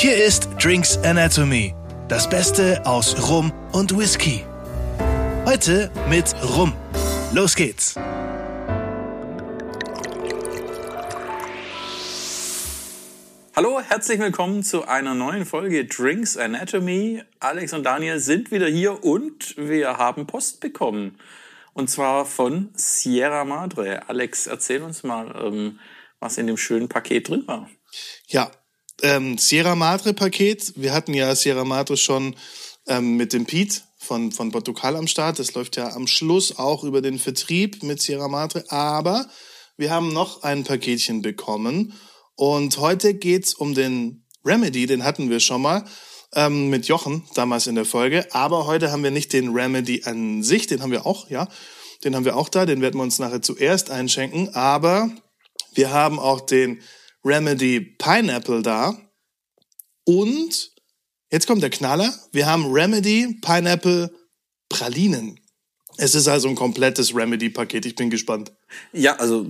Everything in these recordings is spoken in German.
Hier ist Drinks Anatomy, das Beste aus Rum und Whisky. Heute mit Rum. Los geht's! Hallo, herzlich willkommen zu einer neuen Folge Drinks Anatomy. Alex und Daniel sind wieder hier und wir haben Post bekommen. Und zwar von Sierra Madre. Alex, erzähl uns mal, ähm, was in dem schönen Paket drin war. Ja, ähm, Sierra Madre Paket. Wir hatten ja Sierra Madre schon ähm, mit dem Pete von, von Portugal am Start. Das läuft ja am Schluss auch über den Vertrieb mit Sierra Madre. Aber wir haben noch ein Paketchen bekommen. Und heute geht's um den Remedy, den hatten wir schon mal ähm, mit Jochen damals in der Folge. Aber heute haben wir nicht den Remedy an sich, den haben wir auch, ja. Den haben wir auch da, den werden wir uns nachher zuerst einschenken. Aber wir haben auch den Remedy Pineapple da. Und jetzt kommt der Knaller. Wir haben Remedy Pineapple Pralinen. Es ist also ein komplettes Remedy-Paket. Ich bin gespannt. Ja, also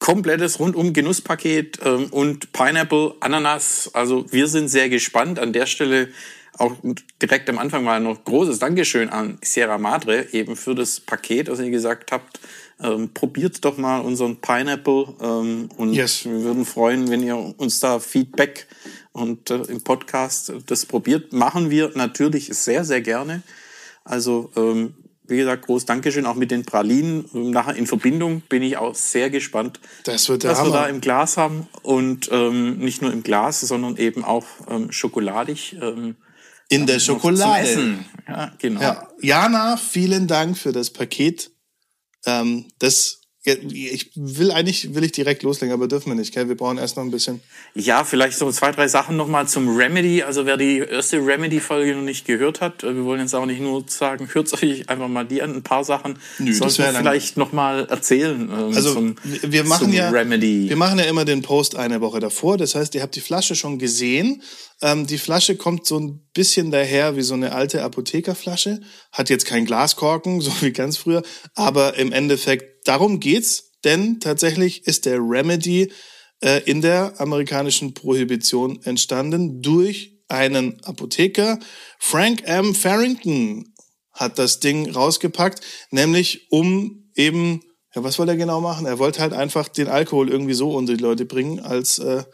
komplettes rundum Genusspaket ähm, und Pineapple, Ananas. Also wir sind sehr gespannt. An der Stelle auch direkt am Anfang mal noch großes Dankeschön an Sierra Madre eben für das Paket, dass ihr gesagt habt, ähm, probiert doch mal unseren Pineapple ähm, und yes. wir würden freuen, wenn ihr uns da Feedback und äh, im Podcast das probiert. Machen wir natürlich sehr, sehr gerne. Also ähm, wie gesagt, groß Dankeschön auch mit den Pralinen. Nachher in Verbindung bin ich auch sehr gespannt, das wird der was Hammer. wir da im Glas haben. Und ähm, nicht nur im Glas, sondern eben auch ähm, schokoladig. Ähm, in der Schokolade. Ja, genau. Ja. Jana, vielen Dank für das Paket. Ähm, das ich will eigentlich, will ich direkt loslegen, aber dürfen wir nicht, gell? Wir brauchen erst noch ein bisschen. Ja, vielleicht so zwei, drei Sachen nochmal zum Remedy. Also wer die erste Remedy-Folge noch nicht gehört hat, äh, wir wollen jetzt auch nicht nur sagen, hört euch einfach mal die an, ein paar Sachen. Nö, Sollten wir vielleicht nochmal erzählen. Ähm, also zum, wir machen ja, Remedy. wir machen ja immer den Post eine Woche davor. Das heißt, ihr habt die Flasche schon gesehen. Ähm, die Flasche kommt so ein bisschen daher wie so eine alte Apothekerflasche. Hat jetzt keinen Glaskorken, so wie ganz früher. Aber im Endeffekt darum geht's, denn tatsächlich ist der Remedy äh, in der amerikanischen Prohibition entstanden durch einen Apotheker. Frank M. Farrington hat das Ding rausgepackt, nämlich um eben, ja, was wollte er genau machen? Er wollte halt einfach den Alkohol irgendwie so unter die Leute bringen als äh,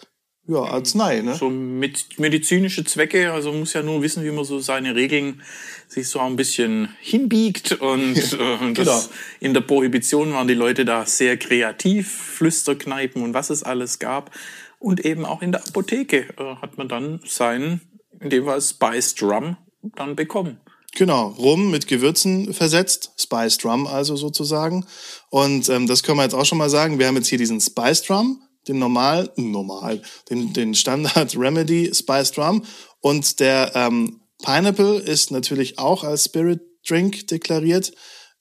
ja, Arznei, ne? So mit medizinische Zwecke, also man muss ja nur wissen, wie man so seine Regeln sich so ein bisschen hinbiegt und ja, äh, das, genau. in der Prohibition waren die Leute da sehr kreativ, Flüsterkneipen und was es alles gab und eben auch in der Apotheke äh, hat man dann seinen, in dem Fall Spiced Rum, dann bekommen. Genau, Rum mit Gewürzen versetzt, Spiced Rum also sozusagen. Und ähm, das können wir jetzt auch schon mal sagen. Wir haben jetzt hier diesen Spiced Rum, den normal, normal, den, den Standard Remedy Spiced Rum und der ähm, Pineapple ist natürlich auch als Spirit Drink deklariert,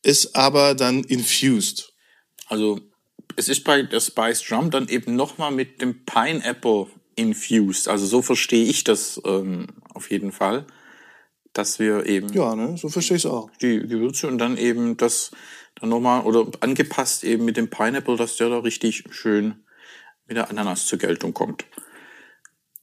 ist aber dann infused. Also es ist bei der Spiced Rum dann eben nochmal mit dem Pineapple infused. Also so verstehe ich das ähm, auf jeden Fall, dass wir eben ja, ne, so verstehe ich es auch. Die Gewürze und dann eben das dann nochmal oder angepasst eben mit dem Pineapple, dass der da richtig schön mit der Ananas zur Geltung kommt.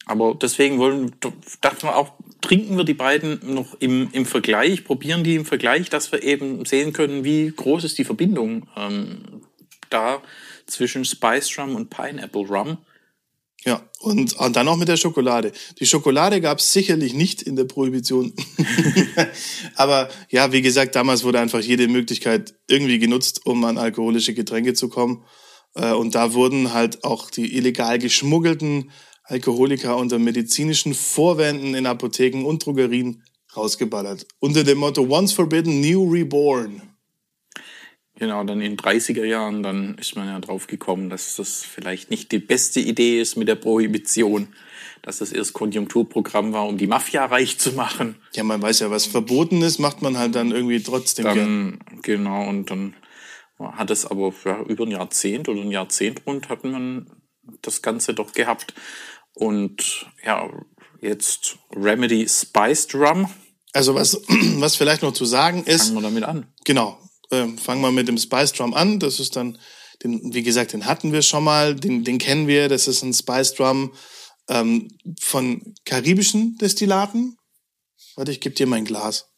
Aber deswegen wollen, dachten wir auch, trinken wir die beiden noch im, im Vergleich, probieren die im Vergleich, dass wir eben sehen können, wie groß ist die Verbindung ähm, da zwischen Spice Rum und Pineapple Rum. Ja, und, und dann auch mit der Schokolade. Die Schokolade gab es sicherlich nicht in der Prohibition. Aber ja, wie gesagt, damals wurde einfach jede Möglichkeit irgendwie genutzt, um an alkoholische Getränke zu kommen. Äh, und da wurden halt auch die illegal geschmuggelten Alkoholiker unter medizinischen Vorwänden in Apotheken und Drogerien rausgeballert. Unter dem Motto Once Forbidden, New Reborn. Genau, dann in 30er Jahren, dann ist man ja drauf gekommen, dass das vielleicht nicht die beste Idee ist mit der Prohibition, dass das erst Konjunkturprogramm war, um die Mafia reich zu machen. Ja, man weiß ja, was verboten ist, macht man halt dann irgendwie trotzdem dann, gern. Genau, und dann hat es aber ja, über ein Jahrzehnt oder ein Jahrzehnt rund hat man das Ganze doch gehabt. Und ja, jetzt Remedy Spiced Rum. Also was, was vielleicht noch zu sagen ist. Fangen wir damit an. Genau. Äh, fangen wir mit dem Spiced Rum an. Das ist dann, den, wie gesagt, den hatten wir schon mal, den, den kennen wir. Das ist ein Spiced Rum ähm, von karibischen Destillaten. Warte, ich gebe dir mein Glas.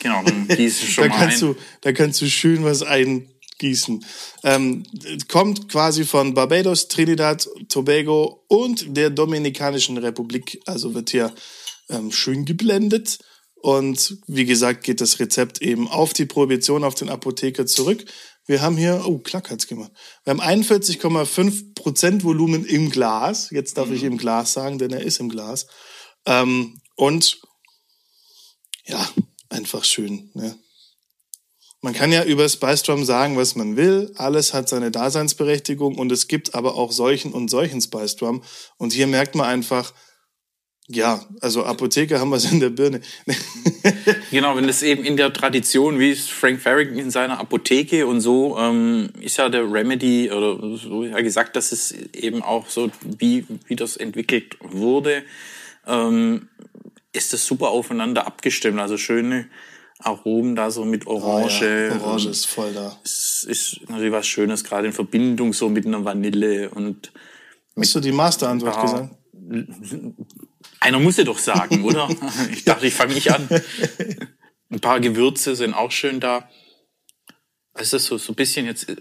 Genau, dann gieße ich schon da mal kannst ein. du, da kannst du schön was eingießen. Ähm, kommt quasi von Barbados, Trinidad, Tobago und der Dominikanischen Republik. Also wird hier ähm, schön geblendet. Und wie gesagt, geht das Rezept eben auf die Prohibition, auf den Apotheker zurück. Wir haben hier, oh, klack hat's gemacht. Wir haben 41,5 Prozent Volumen im Glas. Jetzt darf ich im Glas sagen, denn er ist im Glas. Ähm, und ja, einfach schön. Ne? Man kann ja über Spice Drum sagen, was man will. Alles hat seine Daseinsberechtigung und es gibt aber auch solchen und solchen Spice Drum. Und hier merkt man einfach, ja, also Apotheker haben was in der Birne. Genau, wenn das eben in der Tradition, wie es Frank Farrington in seiner Apotheke und so, ähm, ist ja der Remedy, oder so ja gesagt, dass es eben auch so, wie, wie das entwickelt wurde, ähm, ist das super aufeinander abgestimmt. Also schöne Aromen da so mit Orange. Oh ja, Orange ist voll da. Es ist natürlich was Schönes, gerade in Verbindung so mit einer Vanille und Hast du die Masterantwort Ja. gesagt? Einer muss ja doch sagen, oder? Ich dachte, ich fange nicht an. Ein paar Gewürze sind auch schön da. Ist so, so ein bisschen jetzt, äh,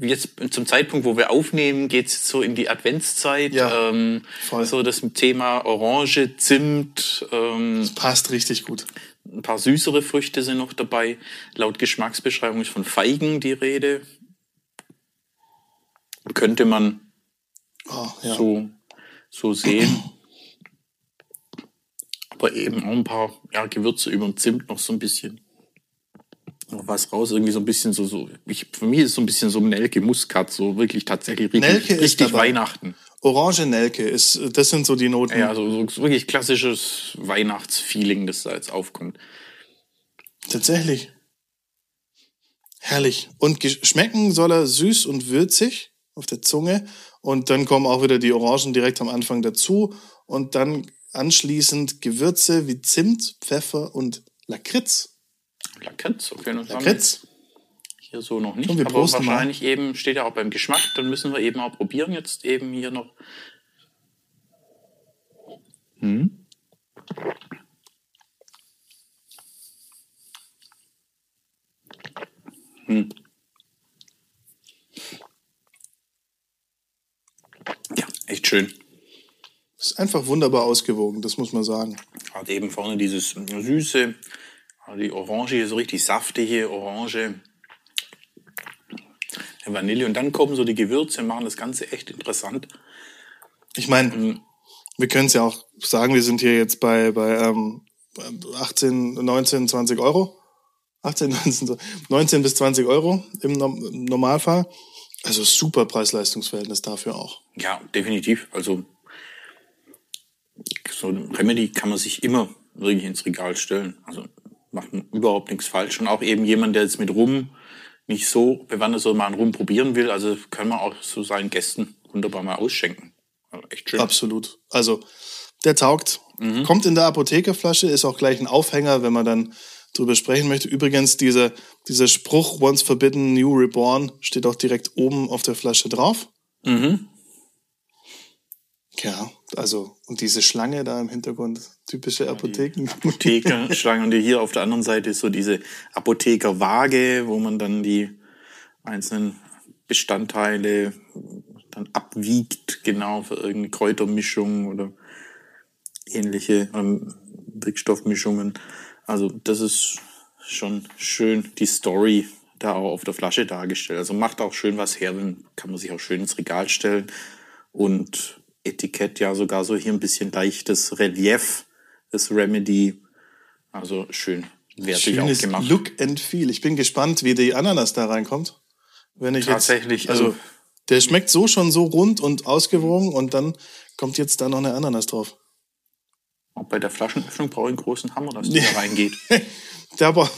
jetzt zum Zeitpunkt, wo wir aufnehmen, geht's jetzt so in die Adventszeit. Ja, ähm, voll. So das Thema Orange, Zimt, ähm, Passt richtig gut. ein paar süßere Früchte sind noch dabei. Laut Geschmacksbeschreibung ist von Feigen die Rede. Könnte man Oh, ja. so, so sehen. Aber eben auch ein paar ja, Gewürze über dem Zimt noch so ein bisschen. Noch was raus, irgendwie so ein bisschen so, so ich, für mich ist es so ein bisschen so Nelke Muskat, so wirklich tatsächlich richtig, Nelke ist richtig. Weihnachten. Orange Nelke ist, das sind so die Noten. Ja, so, so wirklich klassisches Weihnachtsfeeling, das da jetzt aufkommt. Tatsächlich. Herrlich. Und schmecken soll er süß und würzig auf der Zunge. Und dann kommen auch wieder die Orangen direkt am Anfang dazu. Und dann anschließend Gewürze wie Zimt, Pfeffer und Lakritz. Lakritz, okay, das Lakritz. hier so noch nicht. Komm, wir aber prosten mal. wahrscheinlich eben steht ja auch beim Geschmack, dann müssen wir eben auch probieren. Jetzt eben hier noch. Hm. Hm. Ja, echt schön. Ist einfach wunderbar ausgewogen, das muss man sagen. Hat eben vorne dieses Süße, die Orange hier so richtig saftige Orange, Vanille und dann kommen so die Gewürze, machen das Ganze echt interessant. Ich meine, Mhm. wir können es ja auch sagen, wir sind hier jetzt bei, bei ähm, 18, 19, 20 Euro. 18, 19, so- 19 bis 20 Euro im, im Normalfall. Also super Preis-Leistungs-Verhältnis dafür auch. Ja, definitiv. Also so ein Remedy kann man sich immer wirklich ins Regal stellen. Also macht überhaupt nichts falsch. Und auch eben jemand, der jetzt mit Rum nicht so bewandert ist oder mal einen Rum probieren will, also können wir auch so seinen Gästen wunderbar mal ausschenken. Also echt schön. Absolut. Also der taugt. Kommt in der Apothekerflasche, ist auch gleich ein Aufhänger, wenn man dann drüber sprechen möchte. Übrigens, dieser, dieser Spruch Once Forbidden, New Reborn steht auch direkt oben auf der Flasche drauf. Mhm. Ja, also, und diese Schlange da im Hintergrund, typische Apotheken. Apothekerschlange und hier auf der anderen Seite ist so diese Apothekerwaage, wo man dann die einzelnen Bestandteile dann abwiegt, genau für irgendeine Kräutermischung oder ähnliche ähm, Wirkstoffmischungen. Also das ist schon schön die Story da auch auf der Flasche dargestellt. Also macht auch schön was her, dann kann man sich auch schön ins Regal stellen und Etikett ja sogar so hier ein bisschen leichtes Relief, das Remedy. Also schön wertig auch Schönes gemacht. Look and Feel. Ich bin gespannt, wie die Ananas da reinkommt. Wenn ich Tatsächlich, Jetzt, also, also- der schmeckt so schon so rund und ausgewogen und dann kommt jetzt da noch eine Ananas drauf. Auch bei der Flaschenöffnung brauche ich einen großen Hammer, dass die da reingeht. Da, bra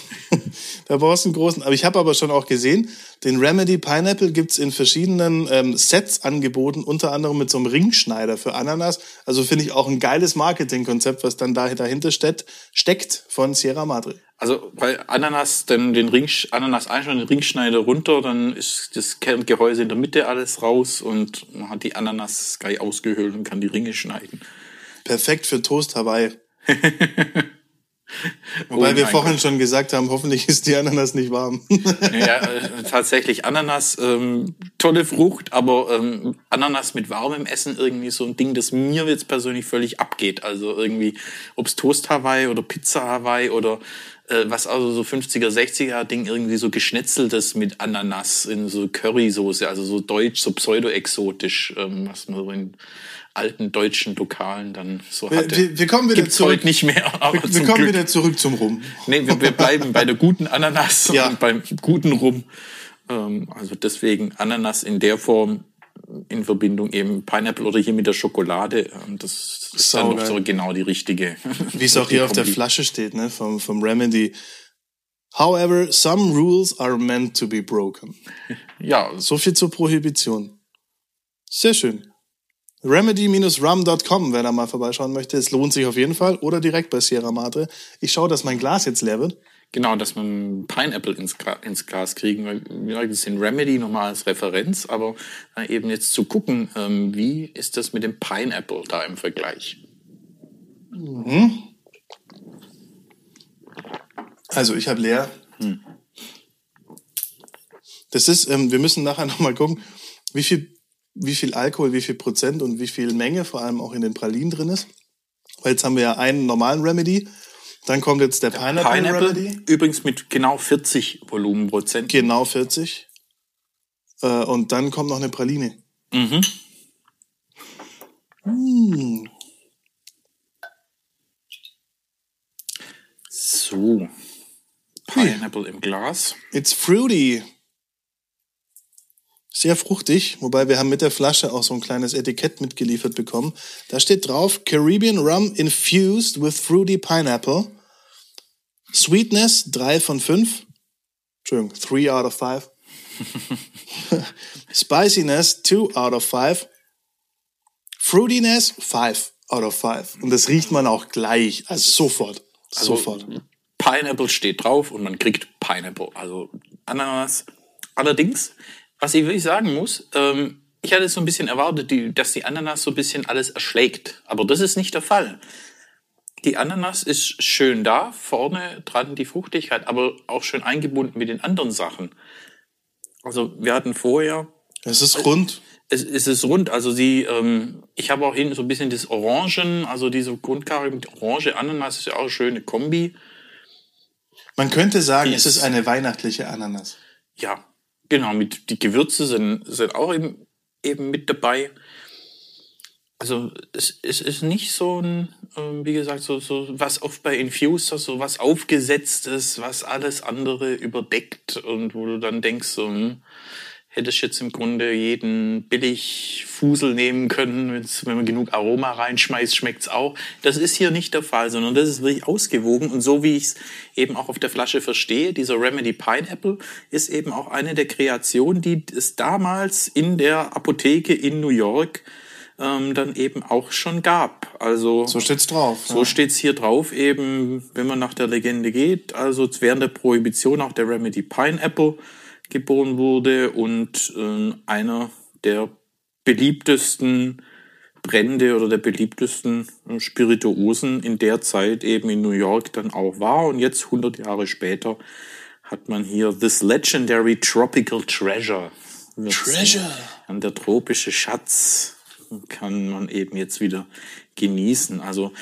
da brauchst du einen großen. Aber ich habe aber schon auch gesehen, den Remedy Pineapple gibt's in verschiedenen ähm, Sets angeboten, unter anderem mit so einem Ringschneider für Ananas. Also finde ich auch ein geiles Marketingkonzept, was dann da dahinter steckt, steckt von Sierra Madre. Also bei Ananas, dann den Ring, Ananas einschneiden, den Ringschneider runter, dann ist das Kerngehäuse in der Mitte alles raus und man hat die Ananas gleich ausgehöhlt und kann die Ringe schneiden. Perfekt für Toast Hawaii. Wobei Oh wir vorhin Gott. schon gesagt haben, hoffentlich ist die Ananas nicht warm. Ja, äh, tatsächlich Ananas, ähm, tolle Frucht, aber ähm, Ananas mit warmem Essen irgendwie so ein Ding, das mir jetzt persönlich völlig abgeht. Also irgendwie, ob's Toast Hawaii oder Pizza Hawaii oder äh, was also so 50er, 60er Ding irgendwie so geschnetzeltes mit Ananas in so Currysoße, also so deutsch, so pseudo-exotisch, ähm, was man so in alten deutschen Lokalen dann so hatte. wir, wir kommen wieder Gibt's zurück. heute nicht mehr, aber wir, wir zum kommen Glück. wieder zurück zum Rum. Nee, wir, wir bleiben bei der guten Ananas Ja. und beim guten Rum. Ähm, also deswegen Ananas in der Form in Verbindung eben Pineapple oder hier mit der Schokolade. Das ist dann noch Saugeil. so genau die richtige. Wie es auch hier auf der. Flasche steht, ne, vom, vom Remedy. However, some rules are meant to be broken. Ja, So viel zur Prohibition. Sehr schön. Remedy-rum.com, wer da mal vorbeischauen möchte. Es lohnt sich auf jeden Fall. Oder direkt bei Sierra Madre. Ich schaue, dass mein Glas jetzt leer wird. Genau, dass man Pineapple ins, Gra ins Glas kriegen. Weil, ja, das sind Remedy nochmal als Referenz, aber äh, eben jetzt zu gucken, ähm, wie ist das mit dem Pineapple da im Vergleich? Also, ich habe leer. Das ist, ähm, wir müssen nachher nochmal gucken, wie viel, wie viel Alkohol, wie viel Prozent und wie viel Menge vor allem auch in den Pralinen drin ist. Weil jetzt haben wir ja einen normalen Remedy. Dann kommt jetzt der, Pineapple, Pineapple, Remedy. übrigens mit genau 40 Volumenprozent. Genau 40. Äh, und dann kommt noch eine Praline. Mhm. Hm. So. Pineapple im Glas. It's fruity. Sehr fruchtig, wobei wir haben mit der Flasche auch so ein kleines Etikett mitgeliefert bekommen. Da steht drauf Caribbean Rum infused with fruity pineapple. Sweetness 3 von 5. Entschuldigung, 3 out of 5. Spiciness 2 out of 5. Fruitiness 5 out of 5. Und das riecht man auch gleich, also sofort. Also, Sofort. Pineapple steht drauf und man kriegt Pineapple, also Ananas. Allerdings, was ich wirklich sagen muss, ähm, ich hatte so ein bisschen erwartet, die, dass die Ananas so ein bisschen alles erschlägt. Aber das ist nicht der Fall. Die Ananas ist schön da, vorne dran die Fruchtigkeit, aber auch schön eingebunden mit den anderen Sachen. Also wir hatten vorher Es ist rund. es, es ist rund, also sie, ähm, ich habe auch hinten so ein bisschen das Orangen, also diese Grundcharakter mit Orange, Ananas ist ja auch eine schöne Kombi. Man könnte sagen, Die es ist eine weihnachtliche Ananas. Ja, genau, mit die Gewürze sind, sind auch eben, eben mit dabei. Also es, es ist nicht so ein, ähm, wie gesagt, so, so was oft bei Infuser, so was aufgesetztes, was alles andere überdeckt und wo du dann denkst, so, hm, hättest jetzt im Grunde jeden billig Fusel nehmen können, wenn man genug Aroma reinschmeißt, schmeckt's auch. Das ist hier nicht der Fall, sondern das ist wirklich ausgewogen und so wie ich es eben auch auf der Flasche verstehe, dieser Remedy Pineapple ist eben auch eine der Kreationen, die es damals in der Apotheke in New York ähm, dann eben auch schon gab. Also So steht's drauf. so steht's hier drauf eben, wenn man nach der Legende geht. Also während der Prohibition auch der Remedy Pineapple geboren wurde und äh, einer der beliebtesten Brände oder der beliebtesten äh, Spirituosen in der Zeit eben in New York dann auch war. Und jetzt, 100 Jahre später, hat man hier This Legendary Tropical Treasure. Treasure. Und der tropische Schatz kann man eben jetzt wieder genießen. Also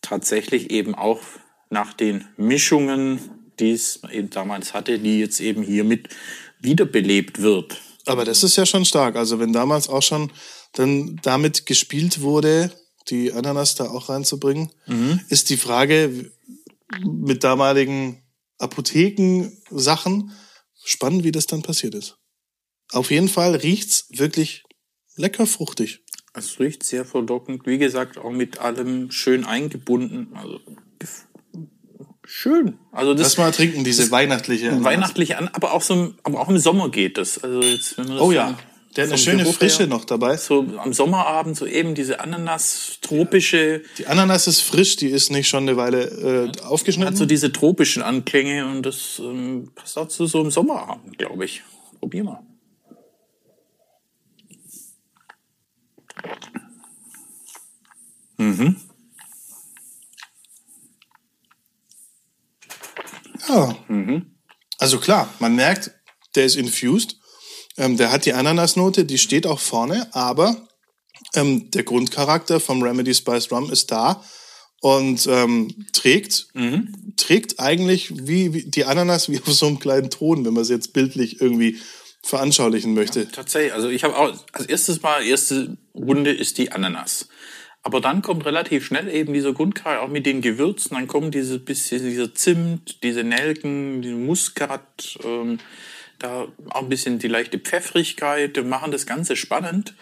tatsächlich eben auch nach den Mischungen, die es eben damals hatte, die jetzt eben hiermit wiederbelebt wird. Aber das ist ja schon stark. Also wenn damals auch schon dann damit gespielt wurde, die Ananas da auch reinzubringen, ist die Frage mit damaligen Apothekensachen spannend, wie das dann passiert ist. Auf jeden Fall riecht's wirklich lecker fruchtig. Es riecht sehr verlockend. Wie gesagt, auch mit allem schön eingebunden. Also schön. Also das, Lass mal trinken, diese weihnachtliche. Ananas. weihnachtlich an, aber auch so, aber auch im Sommer geht das. Also jetzt, wenn man das Oh ja. Der hat eine schöne Geruch Frische her- noch dabei. so am Sommerabend so eben diese Ananas tropische, Die Ananas ist frisch, die ist nicht schon eine Weile äh, hat aufgeschnitten. so diese tropischen Anklänge und das ähm, passt auch zu so einem Sommerabend, glaube ich. Probier mal. Ja. Also klar, man merkt, der ist infused. Ähm, der hat die Ananasnote, die steht auch vorne, aber ähm, der Grundcharakter vom Remedy Spiced Rum ist da und ähm, trägt, trägt eigentlich wie, wie die Ananas wie auf so einem kleinen Ton, wenn man es jetzt bildlich irgendwie veranschaulichen möchte. Tatsächlich, also ich habe auch als erstes Mal, erste Runde ist die Ananas. Aber dann kommt relativ schnell eben dieser Grundcharakter, auch mit den Gewürzen, dann kommt diese bisschen, dieser Zimt, diese Nelken, die Muskat, ähm, da auch ein bisschen die leichte Pfeffrigkeit, die machen das Ganze spannend.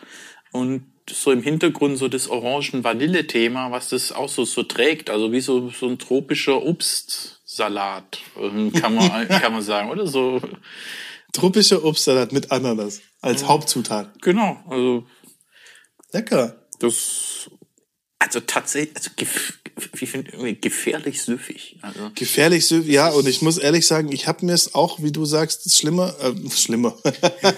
Und so im Hintergrund so das Orangen-Vanille-Thema, was das auch so, so trägt, also wie so, so ein tropischer Obstsalat, ähm, kann man, kann man sagen, oder so. Tropischer Obstsalat mit Ananas als Hauptzutat. Genau, also Lecker. Das, also tatsächlich, also gef gefährlich süffig. Also, Gefährlich, süß, ja, und ich muss ehrlich sagen, ich habe mir es auch, wie du sagst, schlimmer, äh, schlimmer.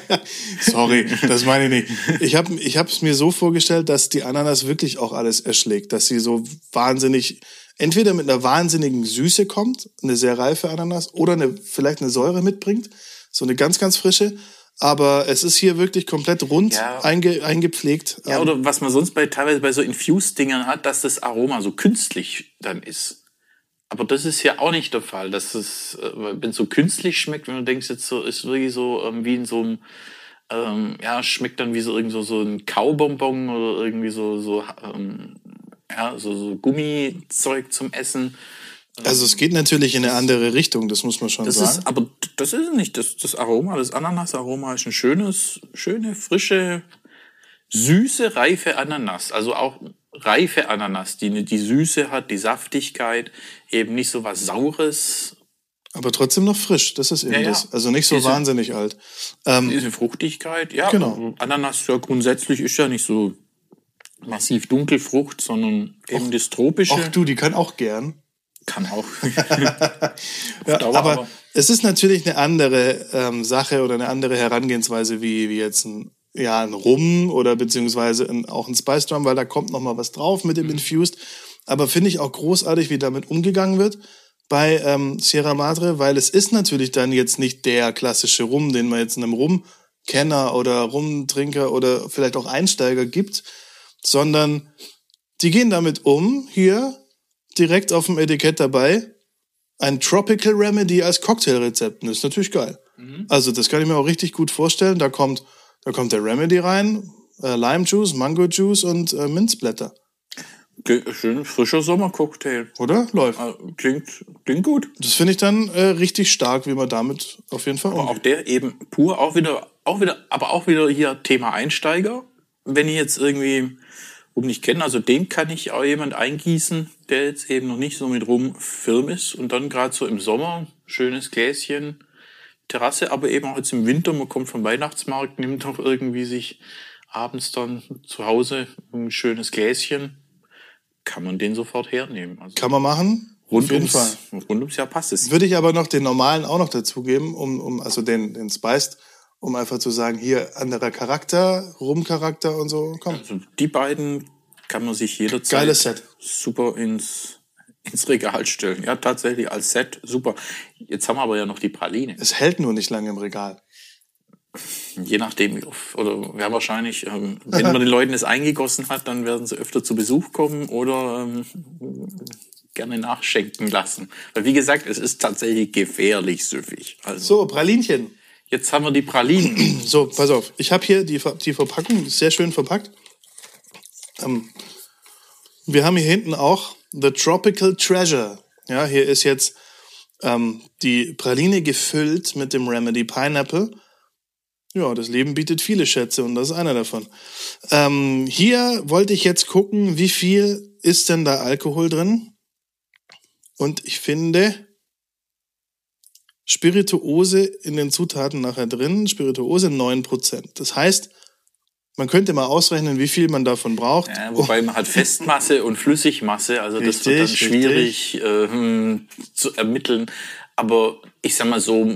Sorry, das meine ich nicht. Ich habe ich es mir so vorgestellt, dass die Ananas wirklich auch alles erschlägt, dass sie so wahnsinnig, entweder mit einer wahnsinnigen Süße kommt, eine sehr reife Ananas, oder eine, vielleicht eine Säure mitbringt, so eine ganz, ganz frische. Aber es ist hier wirklich komplett rund Ja. einge, eingepflegt. ja, Ähm, oder was man sonst bei teilweise bei so Infused-Dingern hat, dass das Aroma so künstlich dann ist. Aber das ist ja auch nicht der Fall, dass es, äh, wenn es so künstlich schmeckt, wenn du denkst, jetzt so, ist wirklich so ähm, wie in so einem, ähm, ja, schmeckt dann wie so irgend so, so ein Kaubonbon oder irgendwie so, so, ähm, ja, so, so Gummizeug zum Essen. also es geht natürlich in eine andere Richtung, das muss man schon Das sagen. ist, aber das ist nicht das, das Aroma. Das Ananasaroma ist ein schönes, schöne, frische, süße, reife Ananas. Also auch reife Ananas, die die Süße hat, die Saftigkeit, eben nicht so was Saures, Aber trotzdem noch frisch, das ist eben Ja, ja. das. Also nicht so Diese- wahnsinnig alt. Ähm, diese Fruchtigkeit. Ja, Genau. Ananas ja grundsätzlich ist ja nicht so massiv Dunkelfrucht, sondern eben das Tropische. Auch du, die kann auch gern. Kann auch. Ja, Dauer, aber, aber- es ist natürlich eine andere ähm, Sache oder eine andere Herangehensweise wie, wie jetzt ein, ja, ein Rum oder beziehungsweise ein, auch ein Spice Drum, weil da kommt noch mal was drauf mit dem Mhm. Infused. Aber finde ich auch großartig, wie damit umgegangen wird bei ähm, Sierra Madre, weil es ist natürlich dann jetzt nicht der klassische Rum, den man jetzt einem Rumkenner oder Rumtrinker oder vielleicht auch Einsteiger gibt, sondern die gehen damit um, hier direkt auf dem Etikett dabei, ein Tropical Remedy als Cocktailrezept. Das ist natürlich geil. Also das kann ich mir auch richtig gut vorstellen. Da kommt, da kommt der Remedy rein, äh, Lime Juice, Mango Juice und äh, Minzblätter. Ge- Schön frischer Sommercocktail. Oder? Läuft. Äh, Klingt, klingt gut. Das finde ich dann äh, richtig stark, wie man damit auf jeden Fall Aber umgeht. auch der eben pur, auch wieder, auch wieder, aber auch wieder hier Thema Einsteiger. Wenn ich jetzt irgendwie um nicht kenne, also den kann ich auch jemand eingießen, der jetzt eben noch nicht so mit rum firm ist und dann gerade so im Sommer schönes Gläschen, Terrasse, aber eben auch jetzt im Winter, man kommt vom Weihnachtsmarkt, nimmt doch irgendwie sich abends dann zu Hause ein schönes Gläschen, kann man den sofort hernehmen. Also Kann man machen. rund, ums, Fall. rund ums Jahr passt es. Würde ich aber noch den normalen auch noch dazugeben, um, um also den, den Spiced, um einfach zu sagen, hier anderer Charakter, Rumcharakter und so. Komm. Also die beiden kann man sich jederzeit Geiles Set. super ins, ins Regal stellen. Ja, tatsächlich als Set super. Jetzt haben wir aber ja noch die Praline. Es hält nur nicht lange im Regal. Je nachdem, wie oft, oder ja, wahrscheinlich, ähm, wenn man den Leuten es eingegossen hat, dann werden sie öfter zu Besuch kommen oder ähm, gerne nachschenken lassen. Weil wie gesagt, es ist tatsächlich gefährlich süffig. Also So, Pralinchen. Jetzt haben wir die Pralinen. So, pass auf. Ich habe hier die, die Verpackung, sehr schön verpackt. Ähm, wir haben hier hinten auch The Tropical Treasure. Ja, hier ist jetzt ähm, die Praline gefüllt mit dem Remedy Pineapple. Ja, das Leben bietet viele Schätze und das ist einer davon. Ähm, hier wollte ich jetzt gucken, wie viel ist denn da Alkohol drin? Und ich finde Spirituose in den Zutaten nachher drin, Spirituose 9%. Das heißt, man könnte mal ausrechnen, wie viel man davon braucht. Ja, wobei man hat Festmasse und Flüssigmasse, also das wird dann Richtig, schwierig äh, hm, zu ermitteln. Aber ich sag mal so,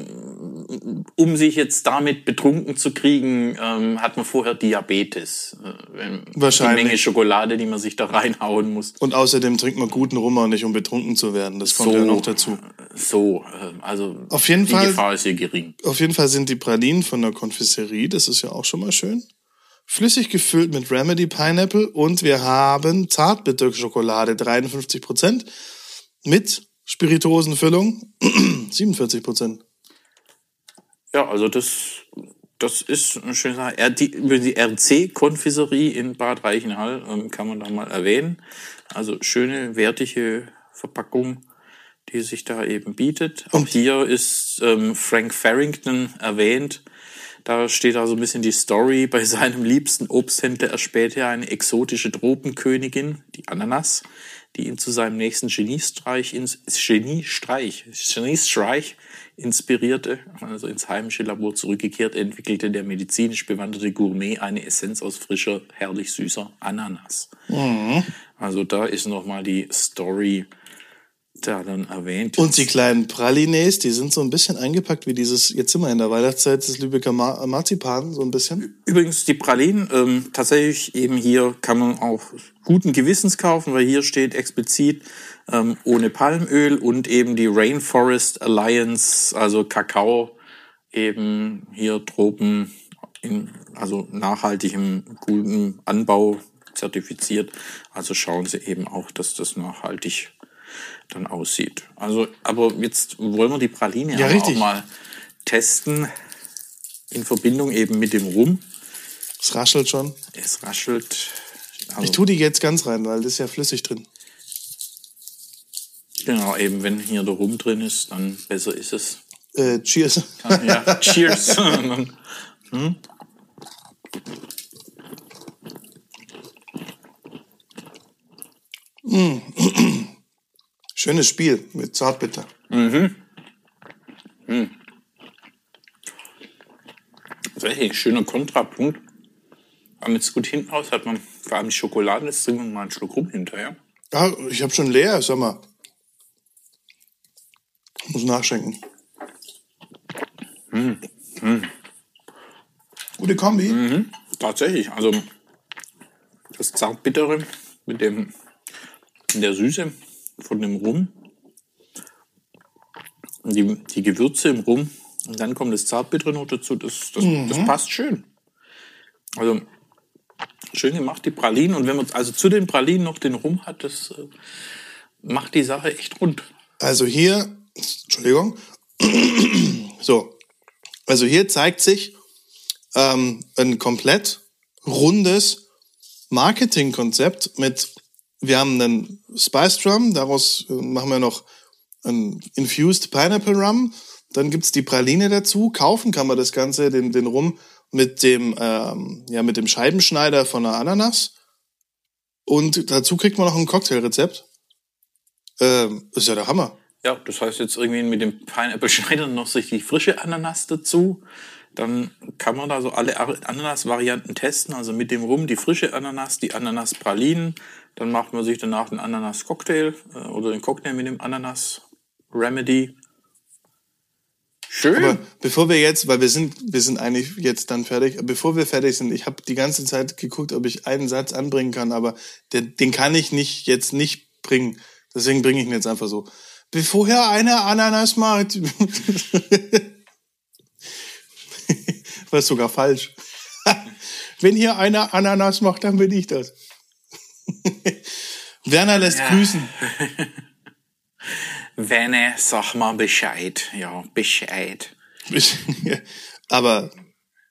um sich jetzt damit betrunken zu kriegen, ähm, hat man vorher Diabetes. Äh, Wahrscheinlich. Die Menge Schokolade, die man sich da reinhauen muss. Und außerdem trinkt man guten Rum auch nicht, um betrunken zu werden. Das kommt So. ja noch dazu. So, äh, also Auf jeden die Fall- Gefahr ist hier gering. Auf jeden Fall sind die Pralinen von der Konfiserie, das ist ja auch schon mal schön. Flüssig gefüllt mit Remedy Pineapple und wir haben Zartbitterschokolade 53% mit Spirituosenfüllung 47%. Ja, also das, das ist eine schöne Sache. Die- Über die RC-Konfiserie in Bad Reichenhall ähm, kann man da mal erwähnen. Also schöne, wertige Verpackung, die sich da eben bietet. Auch hier ist ähm, Frank Farrington erwähnt. Da steht da so ein bisschen die Story. Bei seinem liebsten Obsthändler erspähte er eine exotische Tropenkönigin, die Ananas, die ihn zu seinem nächsten Geniestreich, ins Geniestreich, Geniestreich inspirierte. Also ins heimische Labor zurückgekehrt, entwickelte der medizinisch bewanderte Gourmet eine Essenz aus frischer, herrlich süßer Ananas. Also da ist nochmal die Story da dann erwähnt. Und die kleinen Pralines, die sind so ein bisschen eingepackt wie dieses, jetzt sind wir in der Weihnachtszeit, das Lübecker Mar Marzipan, so ein bisschen. Übrigens die Pralinen, ähm, tatsächlich eben hier kann man auch guten Gewissens kaufen, weil hier steht explizit ähm, ohne Palmöl und eben die Rainforest Alliance, also Kakao, eben hier Tropen in also nachhaltigem, guten Anbau zertifiziert. Also schauen Sie eben auch, dass das nachhaltig dann aussieht. Also, aber jetzt wollen wir die Praline Ja, auch mal testen in Verbindung eben mit dem Rum. Es raschelt schon. Es raschelt. Also, Ich tue die jetzt ganz rein, weil das ist ja flüssig drin. genau, eben wenn hier der Rum drin ist, dann besser ist es. Äh, cheers. Ja, cheers. Dann- Schönes Spiel mit Zartbitter. Tatsächlich, schöner Kontrapunkt. Aber jetzt gut hinten raus hat man vor allem Schokolade, jetzt trinken wir mal einen Schluck Rum hinterher. Ja, ich habe schon leer, sag mal. Muss nachschenken. Gute Kombi. Tatsächlich, also das Zartbittere mit dem in der Süße von dem Rum, die, die Gewürze im Rum und dann kommt das Zartbittere noch dazu, das, das, das passt schön. Also schön gemacht, die Pralinen und wenn man also zu den Pralinen noch den Rum hat, das äh, macht die Sache echt rund. Also hier, Entschuldigung. So, also hier zeigt sich ähm, ein komplett rundes Marketingkonzept mit, wir haben einen Spice Rum, daraus äh, machen wir noch ein Infused Pineapple Rum, dann gibt's die Praline dazu, kaufen kann man das Ganze, den, den Rum mit dem, ähm, ja, mit dem Scheibenschneider von der Ananas und dazu kriegt man noch ein Cocktailrezept. Ähm, ist ja der Hammer. Ja, das heißt jetzt irgendwie mit dem Pineapple Schneider noch sich die frische Ananas dazu. Dann kann man da so alle Ar- Ananas-Varianten testen. Also mit dem Rum die frische Ananas, die Ananas-Pralinen. Dann macht man sich danach den Ananas-Cocktail äh, oder den Cocktail mit dem Ananas-Remedy. Schön. Aber bevor wir jetzt, weil wir sind, wir sind eigentlich jetzt dann fertig, bevor wir fertig sind, ich habe die ganze Zeit geguckt, ob ich einen Satz anbringen kann, aber den, den kann ich nicht jetzt nicht bringen. Deswegen bringe ich ihn jetzt einfach so. Bevor er eine Ananas macht. War sogar falsch. Wenn hier einer Ananas macht, dann bin ich das. Werner lässt Ja. grüßen. Wenne, sag mal Bescheid. Ja, Bescheid. Aber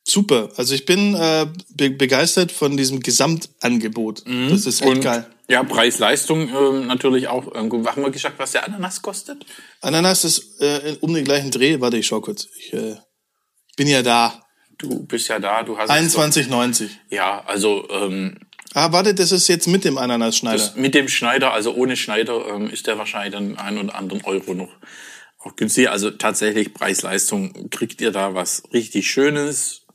super. Also ich bin äh, be begeistert von diesem Gesamtangebot. Das ist echt Und geil. ja, Preis-Leistung ähm, natürlich auch. Ähm, haben wir gesagt, was der Ananas kostet? Ananas ist äh, um den gleichen Dreh. Warte, ich schau kurz. Ich äh, bin ja da. Du bist ja da, du hast es 21,90. Ja, also ähm, Ah, warte, das ist jetzt mit dem Ananasschneider. Mit dem Schneider, also ohne Schneider, ähm, ist der wahrscheinlich dann einen oder anderen Euro noch auch günstiger. Also tatsächlich Preis-Leistung kriegt ihr da was richtig Schönes,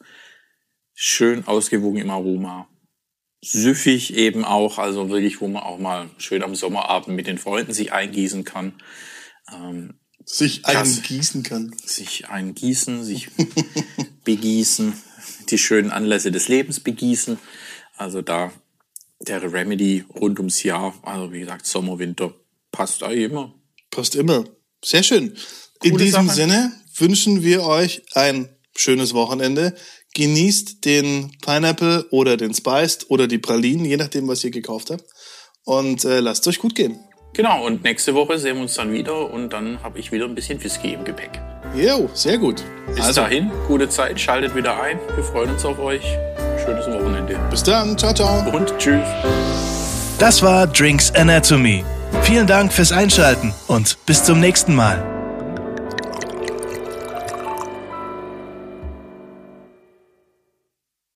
schön ausgewogen im Aroma. Süffig eben auch, also wirklich, wo man auch mal schön am Sommerabend mit den Freunden sich eingießen kann. Ähm, sich eingießen kann. Sich eingießen, sich begießen, die schönen Anlässe des Lebens begießen. Also da der Remedy rund ums Jahr, also wie gesagt, Sommer, Winter, passt da immer. Passt immer. Sehr schön. Coole In diesem Sache. Sinne wünschen wir euch ein schönes Wochenende. Genießt den Pineapple oder den Spiced oder die Pralinen, je nachdem, was ihr gekauft habt. Und äh, lasst euch gut gehen. Genau, und nächste Woche sehen wir uns dann wieder und dann habe ich wieder ein bisschen Whisky im Gepäck. Jo, sehr gut. Bis also. dahin, gute Zeit, schaltet wieder ein. Wir freuen uns auf euch. Schönes Wochenende. Bis dann, ciao, ciao. Und tschüss. Das war Drinks Anatomy. Vielen Dank fürs Einschalten und bis zum nächsten Mal.